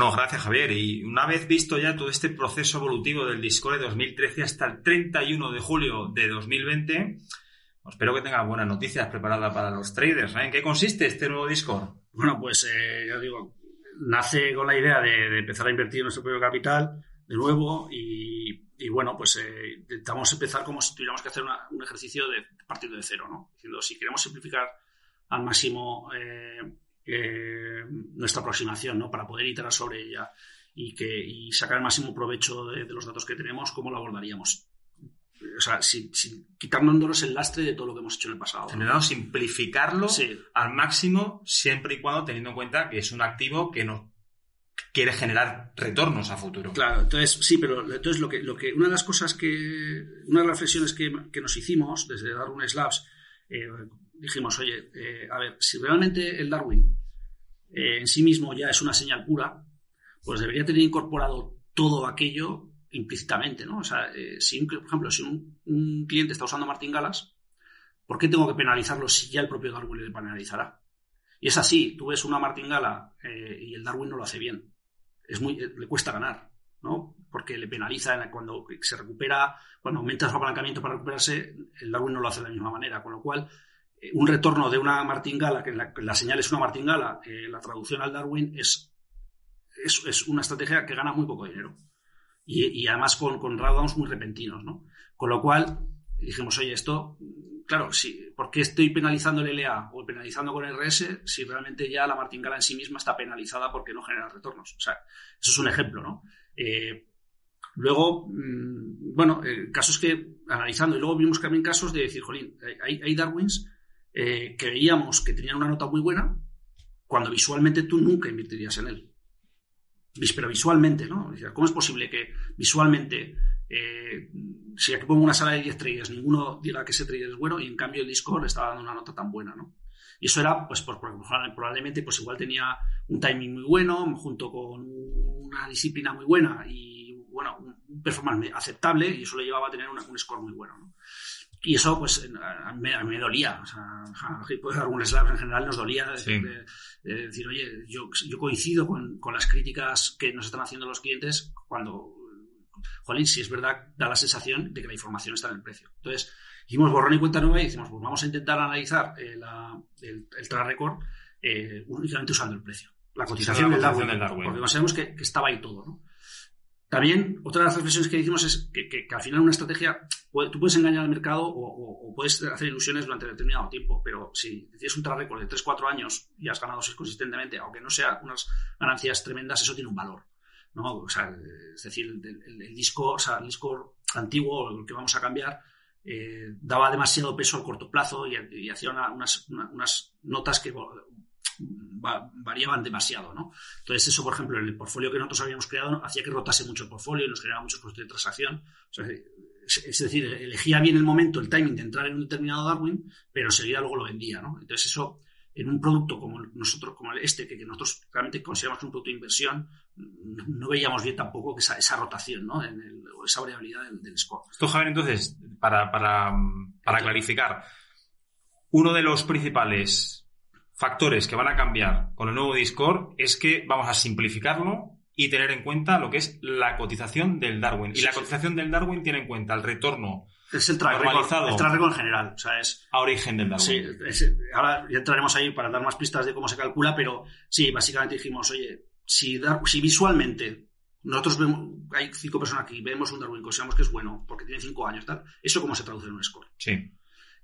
Bueno, gracias Javier. Y una vez visto ya todo este proceso evolutivo del Discord de 2013 hasta el 31 de julio de 2020, espero que tengas buenas noticias preparadas para los traders. ¿eh? ¿En qué consiste este nuevo Discord? Bueno, pues eh, ya digo, nace con la idea de, empezar a invertir nuestro propio capital de nuevo y, bueno, pues eh, intentamos empezar como si tuviéramos que hacer un ejercicio de partir de cero, ¿no? Diciendo, si queremos simplificar al máximo eh, nuestra aproximación, ¿no? Para poder iterar sobre ella y, que, y sacar el máximo provecho de, los datos que tenemos, ¿cómo lo abordaríamos? O sea, sin, quitándonos el lastre de todo lo que hemos hecho en el pasado. ¿no? simplificarlo al máximo, siempre y cuando teniendo en cuenta que es un activo que nos quiere generar retornos a futuro. Claro, entonces sí, pero entonces lo que, lo que una de las cosas que, una de las reflexiones que, que nos hicimos desde Darwin Slabs, eh, dijimos, oye, eh, a ver, si realmente el Darwin eh, en sí mismo ya es una señal pura, pues debería tener incorporado todo aquello implícitamente, ¿no? O sea, eh, si, por ejemplo, si un, cliente está usando martingalas, ¿por qué tengo que penalizarlo si ya el propio Darwin le penalizará? Y es así, tú ves una martingala eh, y el Darwin no lo hace bien. Es muy, le cuesta ganar, ¿no? Porque le penaliza cuando se recupera, cuando aumenta su apalancamiento para recuperarse, el Darwin no lo hace de la misma manera. Con lo cual, un retorno de una martingala, que la, señal es una martingala, eh, la traducción al Darwin es, es, una estrategia que gana muy poco dinero. Y, además con, con muy repentinos, ¿no? Con lo cual dijimos, oye, esto, claro, sí, ¿por qué estoy penalizando el LA o penalizando con el RS si realmente ya la martingala en sí misma está penalizada porque no genera retornos? O sea, eso es un ejemplo, ¿no? Eh, luego, mm, bueno, eh, casos que, analizando, y luego vimos también casos de decir, jolín, hay, hay Darwins eh, que veíamos que tenían una nota muy buena, cuando visualmente tú nunca invertirías en él. Pero visualmente, ¿no? ¿Cómo es posible que visualmente, eh, si aquí pongo una sala de 10 traders, ninguno diga que ese trader es bueno y en cambio el Discord estaba dando una nota tan buena, ¿no? Y eso era, pues, probablemente, pues igual tenía un timing muy bueno, junto con una disciplina muy buena y, bueno, un performance aceptable y eso le llevaba a tener un score muy bueno, ¿no? Y eso, pues, a mí, me dolía. O sea, a algunos en general nos dolía de, decir, oye, yo, yo coincido con, con, las críticas que nos están haciendo los clientes cuando, jolín, si es verdad, da la sensación de que la información está en el precio. Entonces, hicimos borrón y cuenta nueva y decimos, pues vamos a intentar analizar eh, el, el track record eh, únicamente usando el precio. La cotización, del, Darwin, Porque sabemos que, que estaba ahí todo, ¿no? También, otra de las reflexiones que hicimos es que, al final una estrategia, tú puedes engañar al mercado o, puedes hacer ilusiones durante determinado tiempo, pero si tienes un track record de 3-4 años y has ganado consistentemente, aunque no sea unas ganancias tremendas, eso tiene un valor. ¿no? Es decir, el, disco, el disco antiguo, el que vamos a cambiar, eh, daba demasiado peso al corto plazo y, hacía unas, unas, notas que variaban demasiado, ¿no? Entonces eso, por ejemplo, en el portfolio que nosotros habíamos creado hacía que rotase mucho el portfolio y nos generaba muchos costes de transacción. es, decir, elegía bien el momento, el timing de entrar en un determinado Darwin, pero enseguida luego lo vendía, ¿no? Entonces eso, en un producto como nosotros, como este, que, nosotros realmente consideramos un producto de inversión, no veíamos bien tampoco esa, esa rotación, ¿no? En esa variabilidad del, score. Esto, Javier, entonces, para, para, para clarificar, uno de los principales factores que van a cambiar con el nuevo Discord es que vamos a simplificarlo y tener en cuenta lo que es la cotización del Darwin. y la cotización del Darwin tiene en cuenta el retorno es el track normalizado el en general. O sea, es, a origen del Darwin. Sí, ahora ya entraremos ahí para dar más pistas de cómo se calcula, pero sí, básicamente dijimos, oye, si, si visualmente nosotros vemos, hay cinco personas aquí, vemos un Darwin, consideramos que es bueno, porque tiene cinco años, tal, ¿eso cómo se traduce en un score? Sí.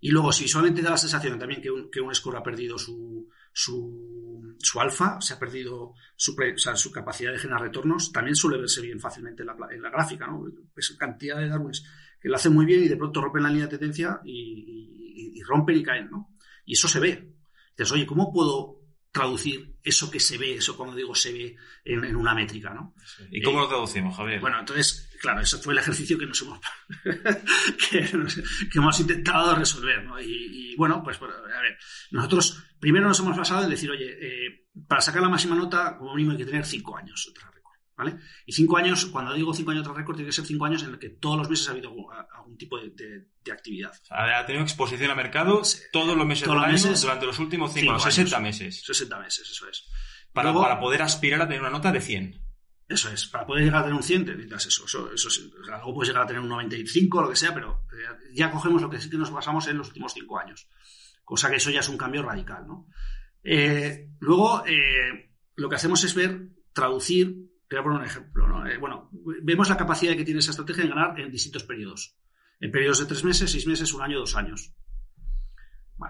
Y luego, si visualmente da la sensación también que un, que un score ha perdido su, su, su alfa, se ha perdido su, sea, su capacidad de generar retornos, también suele verse bien fácilmente en la, en la gráfica, ¿no? Es cantidad de Darwins que lo hacen muy bien y de pronto rompen la línea de tendencia y rompen y caen, ¿no? Y eso se ve. Dices, oye, ¿cómo puedo traducir eso que se ve, eso cuando digo se ve en, en una métrica, ¿no? ¿Y cómo eh, lo traducimos, Javier? Bueno, entonces, claro, eso fue el ejercicio que nos hemos, que, que, hemos intentado resolver, ¿no? Y, y, bueno, pues, a ver, nosotros primero nos hemos basado en decir, oye, eh, para sacar la máxima nota, como mínimo hay que tener cinco años otra ¿Vale? Y cinco años, cuando digo cinco años tras récord, tiene que ser cinco años en el que todos los meses ha habido algún tipo de, de, de actividad. Ha tenido exposición a mercado todos los meses todos del los año meses, durante los últimos cinco, años, 60 meses. 60 meses, eso es. Para, Luego, para poder aspirar a tener una nota de 100. Eso es, para poder llegar a tener un 100 necesitas eso. eso, eso es, luego puedes llegar a tener un 95 o lo que sea, pero eh, ya cogemos lo que sí que nos basamos en los últimos cinco años. Cosa que eso ya es un cambio radical, ¿no? Eh, luego, eh, lo que hacemos es ver, traducir te voy a poner un ejemplo. Eh, bueno, vemos la capacidad que tiene esa estrategia de ganar en distintos periodos. En periodos de tres meses, seis meses, un año, dos años.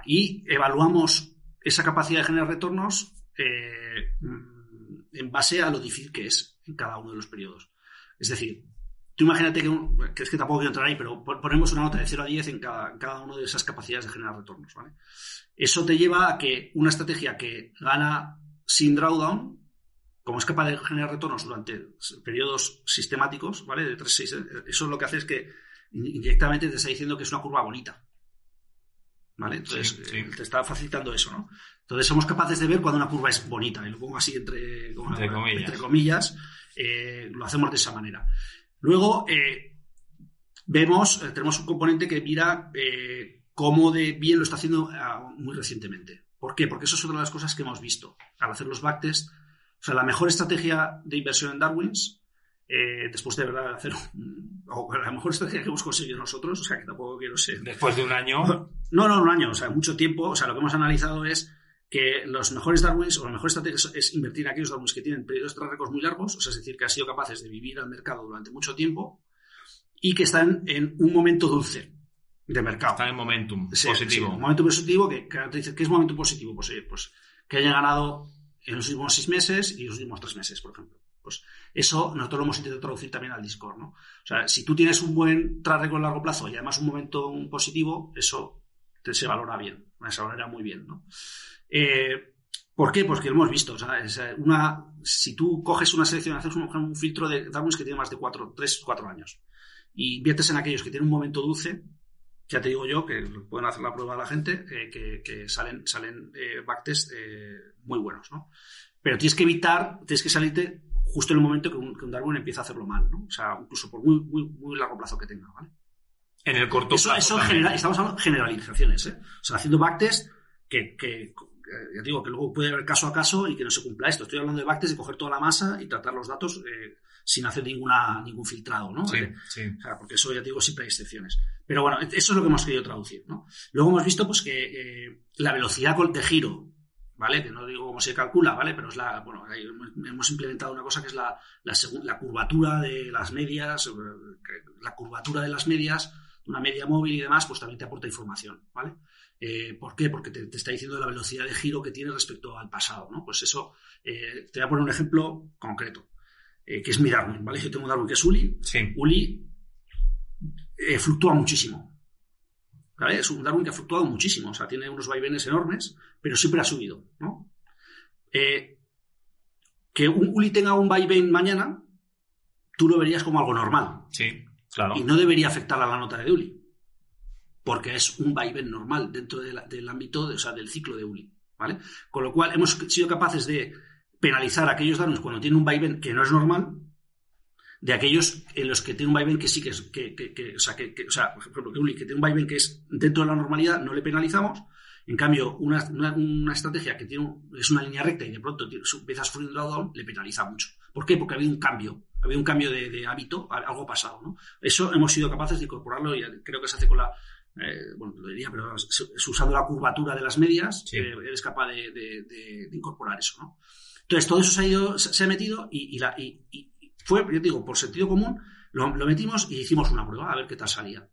Y evaluamos esa capacidad de generar retornos eh, en base a lo difícil que es en cada uno de los periodos. Es decir, tú imagínate que, un, que es que tampoco quiero entrar ahí, pero ponemos una nota de 0 a 10 en cada, en cada una de esas capacidades de generar retornos. Eso te lleva a que una estrategia que gana sin drawdown como es capaz de generar retornos durante periodos sistemáticos, ¿vale? De 3, 6, eso lo que hace es que indirectamente te está diciendo que es una curva bonita. ¿Vale? Entonces, sí, sí. te está facilitando eso, ¿no? Entonces, somos capaces de ver cuando una curva es bonita, y lo pongo así entre, entre comillas, entre comillas eh, lo hacemos de esa manera. Luego, eh, vemos, eh, tenemos un componente que mira eh, cómo de bien lo está haciendo uh, muy recientemente. ¿Por qué? Porque eso es otra de las cosas que hemos visto. Al hacer los backtests, sea, la mejor estrategia de inversión en Darwins, eh, después de verdad hacer, o la mejor estrategia que hemos conseguido nosotros, o sea, que tampoco quiero ser. Después de un año. No, no, un año, o sea, mucho tiempo. O sea, lo que hemos analizado es que los mejores Darwins, o la mejor estrategia es invertir en aquellos Darwins que tienen periodos trágicos muy largos, o sea, es decir, que han sido capaces de vivir al mercado durante mucho tiempo y que están en un momento dulce de mercado. Están en momentum sí, positivo. Sí, un momento positivo que, que te dice, ¿qué es momento positivo? Pues, oye, pues que hayan ganado en los últimos seis meses y los últimos tres meses, por ejemplo. Pues eso nosotros lo hemos intentado traducir también al Discord, ¿no? O sea, si tú tienes un buen record a largo plazo y además un momento positivo, eso te, se valora bien, se valora muy bien, ¿no? Eh, ¿Por qué? Pues que lo hemos visto. O sea, es una, si tú coges una selección, haces un, filtro de Darwins que tiene más de cuatro, tres, cuatro años y inviertes en aquellos que tienen un momento dulce, ya te digo yo que pueden hacer la prueba a la gente, eh, que, que, salen, salen eh, backtests eh, muy buenos, ¿no? Pero tienes que evitar, tienes que salirte justo en el momento que un, que un Darwin empieza a hacerlo mal, ¿no? O sea, incluso por muy, muy, muy largo plazo que tenga, ¿vale? En el corto eso, plazo. Eso estamos hablando de generalizaciones, ¿eh? O sea, haciendo backtests que, que, ya digo, que luego puede haber caso a caso y que no se cumpla esto. Estoy hablando de backtests de coger toda la masa y tratar los datos eh, sin hacer ninguna, ningún filtrado, ¿no? Sí, sí. O sea, porque eso, ya te digo, siempre hay excepciones. Pero bueno, eso es lo que hemos querido traducir, ¿no? Luego hemos visto, pues, que eh, la velocidad de giro, ¿vale? Que no digo cómo se calcula, ¿vale? Pero es la, bueno, hemos implementado una cosa que es la, la, la curvatura de las medias, la curvatura de las medias, una media móvil y demás, pues también te aporta información, ¿vale? Eh, ¿Por qué? Porque te, te, está diciendo la velocidad de giro que tienes respecto al pasado, ¿no? Pues eso, eh, te voy a poner un ejemplo concreto, eh, que es mi Darwin, ¿vale? Yo tengo un Darwin que es Uli. Sí. Uli eh, fluctúa muchísimo. ¿Vale? Es un Darwin que ha fluctuado muchísimo, o sea, tiene unos vaivenes enormes, pero siempre ha subido, ¿no? Eh, que un Uli tenga un vaivén mañana, tú lo verías como algo normal. Sí, claro. Y no debería afectar a la nota de Uli porque es un vaivén normal dentro de la, del ámbito, de, o sea, del ciclo de Uli, ¿vale? Con lo cual hemos sido capaces de penalizar a aquellos Darwins cuando tienen un vaivén que no es normal, de aquellos en los que tiene un vaivén que sí que es, que, que, que o sea, que, o sea, por ejemplo, que tiene un vaivén que es dentro de la normalidad, no le penalizamos, en cambio, una, una, una estrategia que tiene es una línea recta y de pronto tiene, empieza a sufrir un drawdown, le penaliza mucho. ¿Por qué? Porque ha habido un cambio, ha habido un cambio de, de hábito, algo pasado, ¿no? Eso hemos sido capaces de incorporarlo y creo que se hace con la, eh, bueno, lo diría, pero es, usando la curvatura de las medias, Sí. eh, eres capaz de, de, de, de incorporar eso, ¿no? Entonces, todo eso se ha, ido, se, ha metido y, y, la, y, fue, yo digo, por sentido común, lo, lo, metimos y hicimos una prueba a ver qué tal salía.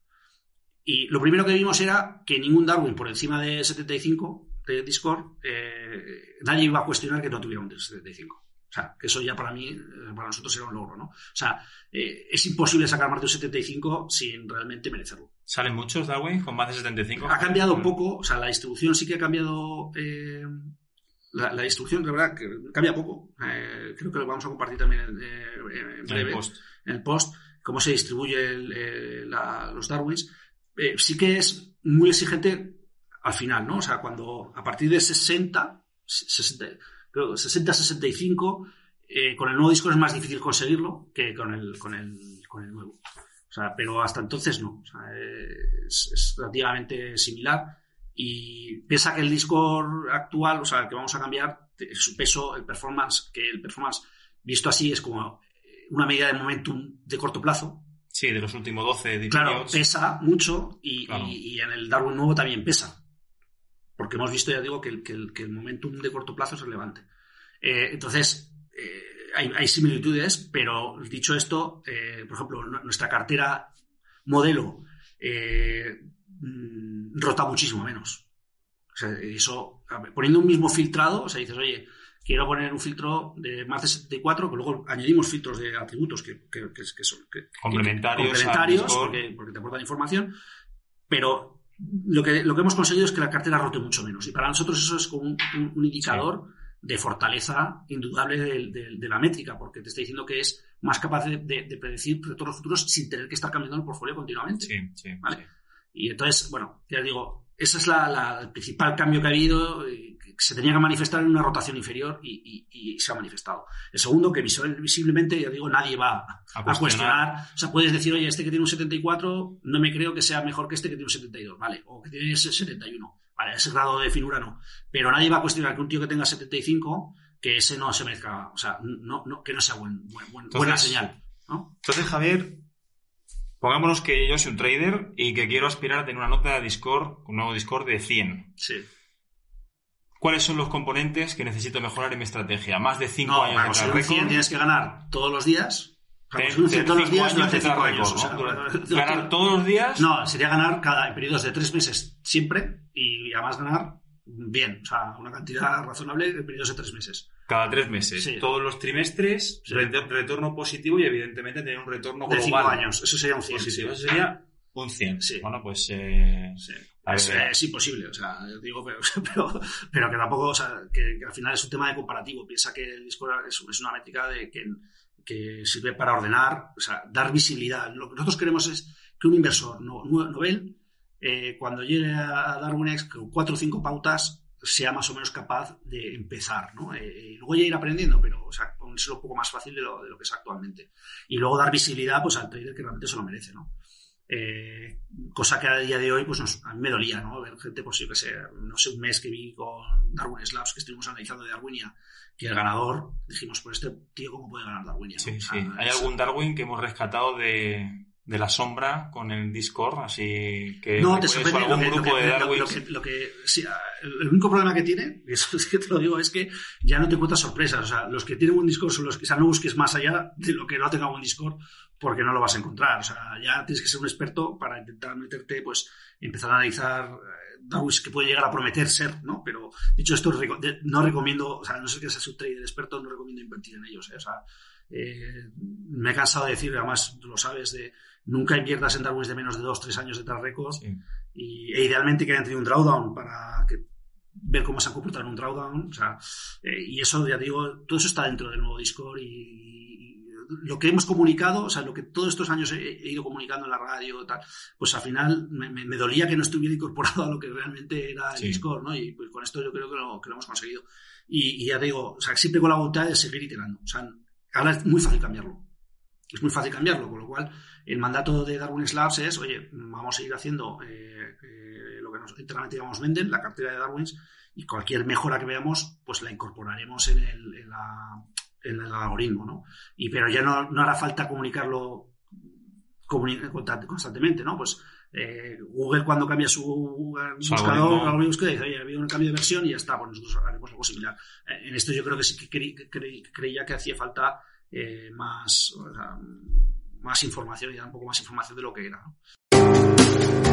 Y lo primero que vimos era que ningún Darwin por encima de 75 de Discord, eh, nadie iba a cuestionar que no tuviera un 75. O sea, que eso ya para mí, eh, para nosotros era un logro, ¿no? O sea, eh, es imposible sacar más de un 75 sin realmente merecerlo. ¿Salen muchos Darwin con más de 75? Ha cambiado un poco, o sea, la distribución sí que ha cambiado. La, distribución, de verdad, que cambia poco. creo que lo vamos a compartir también en, breve. En el post. En el post, cómo se distribuye los Darwins. sí que es muy exigente al final, ¿no? O sea, cuando a partir de 60, 60 60-65, eh, con el nuevo disco es más difícil conseguirlo que con el, con el, con el nuevo. O sea, pero hasta entonces no. O sea, es, relativamente similar. Y piensa que el disco actual, o sea, el que vamos a cambiar, su peso, el performance, que el performance visto así es como una medida de momentum de corto plazo. Sí, de los últimos 12 Claro, pesa mucho y, y, en el Darwin nuevo también pesa porque hemos visto, ya digo, que el, que el, momentum de corto plazo es relevante. Eh, entonces, eh, hay, similitudes, pero dicho esto, eh, por ejemplo, nuestra cartera modelo mm, rota muchísimo menos. O sea, eso, poniendo un mismo filtrado, o sea, dices, oye, quiero poner un filtro de más de 74, que luego añadimos filtros de atributos que, son complementarios, complementarios porque, porque, te aportan información, pero lo que, lo que hemos conseguido es que la cartera rote mucho menos. Y para nosotros eso es como un, indicador de fortaleza indudable de, la métrica, porque te está diciendo que es más capaz de, predecir retornos futuros sin tener que estar cambiando el portfolio continuamente. Sí, sí, ¿vale? Y entonces, bueno, ya digo, ese es la, el principal cambio que ha habido, eh, que se tenía que manifestar en una rotación inferior y, se ha manifestado. El segundo, que visiblemente, ya digo, nadie va a, cuestionar. O sea, puedes decir, oye, este que tiene un 74, no me creo que sea mejor que este que tiene un 72, ¿vale? O que tiene ese 71. Vale, ese grado de finura no. Pero nadie va a cuestionar que un tío que tenga 75, que ese no se merezca, o sea, no, no, que no sea buen, buena señal. ¿no? Entonces, Javier, Pongámonos que yo soy un trader y que quiero aspirar a tener una nota de Discord, un nuevo Discord de 100. Sí. ¿Cuáles son los componentes que necesito mejorar en mi estrategia? Más de 5 años de 100 tienes que ganar todos los días. todos los días durante 5 años. ¿Ganar todos los días? No, sería ganar cada, en periodos de 3 meses siempre y además ganar bien, o sea, una cantidad razonable en periodos de 3 meses. Cada tres meses. Todos los trimestres, retorno positivo y evidentemente tener un retorno global. De cinco años, eso sería un 100. Positivo, eso sería un 100. Bueno, pues... Eh, es, imposible, o sea, digo, pero, pero, que tampoco, o sea, que, al final es un tema de comparativo. Piensa que el Discord es, es una métrica de que, que, sirve para ordenar, o sea, dar visibilidad. Lo que nosotros queremos es que un inversor no, novel, eh, cuando llegue a Darwinex con cuatro o cinco pautas, sea más o menos capaz de empezar, ¿no? Eh, luego ya ir aprendiendo, pero o sea, ponérselo un poco más fácil de lo, de lo, que es actualmente. Y luego dar visibilidad pues, al trader que realmente se lo merece, ¿no? Eh, cosa que a día de hoy, pues a mí me dolía, ¿no? Ver gente, pues yo que sé, no sé, un mes que vi con Darwin Slabs, que estuvimos analizando de Darwinia, que el ganador, dijimos, pues este tío, ¿cómo puede ganar Darwinia? Sí, sí. ¿Hay algún Darwin que hemos rescatado de, de la sombra con el Discord, así que no, te sorprende algún grupo de Darwin. Lo que, el único problema que tiene, eso es que te lo digo, es que ya no te encuentras sorpresas. O sea, los que tienen un Discord son los que, o sea, no busques más allá de lo que no tenga un Discord, porque no lo vas a encontrar. O sea, ya tienes que ser un experto para intentar meterte, pues, empezar a analizar Darwin que puede llegar a prometer ser, ¿no? Pero dicho esto, no recomiendo, o sea, no sé que seas un trader experto, no recomiendo invertir en ellos. ¿eh? O sea, eh, me he cansado de decir, además tú lo sabes, de nunca inviertas en Darwins de menos de 2-3 años de track record y, e idealmente que hayan tenido un drawdown para que, ver cómo se han comportado en un drawdown. O sea, eh, y eso, ya digo, todo eso está dentro del nuevo Discord y, lo que hemos comunicado, o sea, lo que todos estos años he, ido comunicando en la radio, tal, pues al final me, dolía que no estuviera incorporado a lo que realmente era el Discord, ¿no? Y pues con esto yo creo que lo, que lo hemos conseguido. Y, y, ya digo, o sea, siempre con la voluntad de seguir iterando. O sea, ahora es muy fácil cambiarlo. Es muy fácil cambiarlo, con lo cual el mandato de Darwin Labs es, oye, vamos a ir haciendo eh, eh, lo que nos, internamente llamamos venden, la cartera de Darwins, y cualquier mejora que veamos, pues la incorporaremos en el, en la, el algoritmo, ¿no? Y, pero ya no, no hará falta comunicarlo constantemente, ¿no? Pues eh, Google cuando cambia su buscador, algoritmo dice, oye, ha habido un cambio de versión y ya está, pues nosotros haremos algo similar. en esto yo creo que sí que creía que hacía falta más, más información y dar un poco más información de lo que era. ¿no?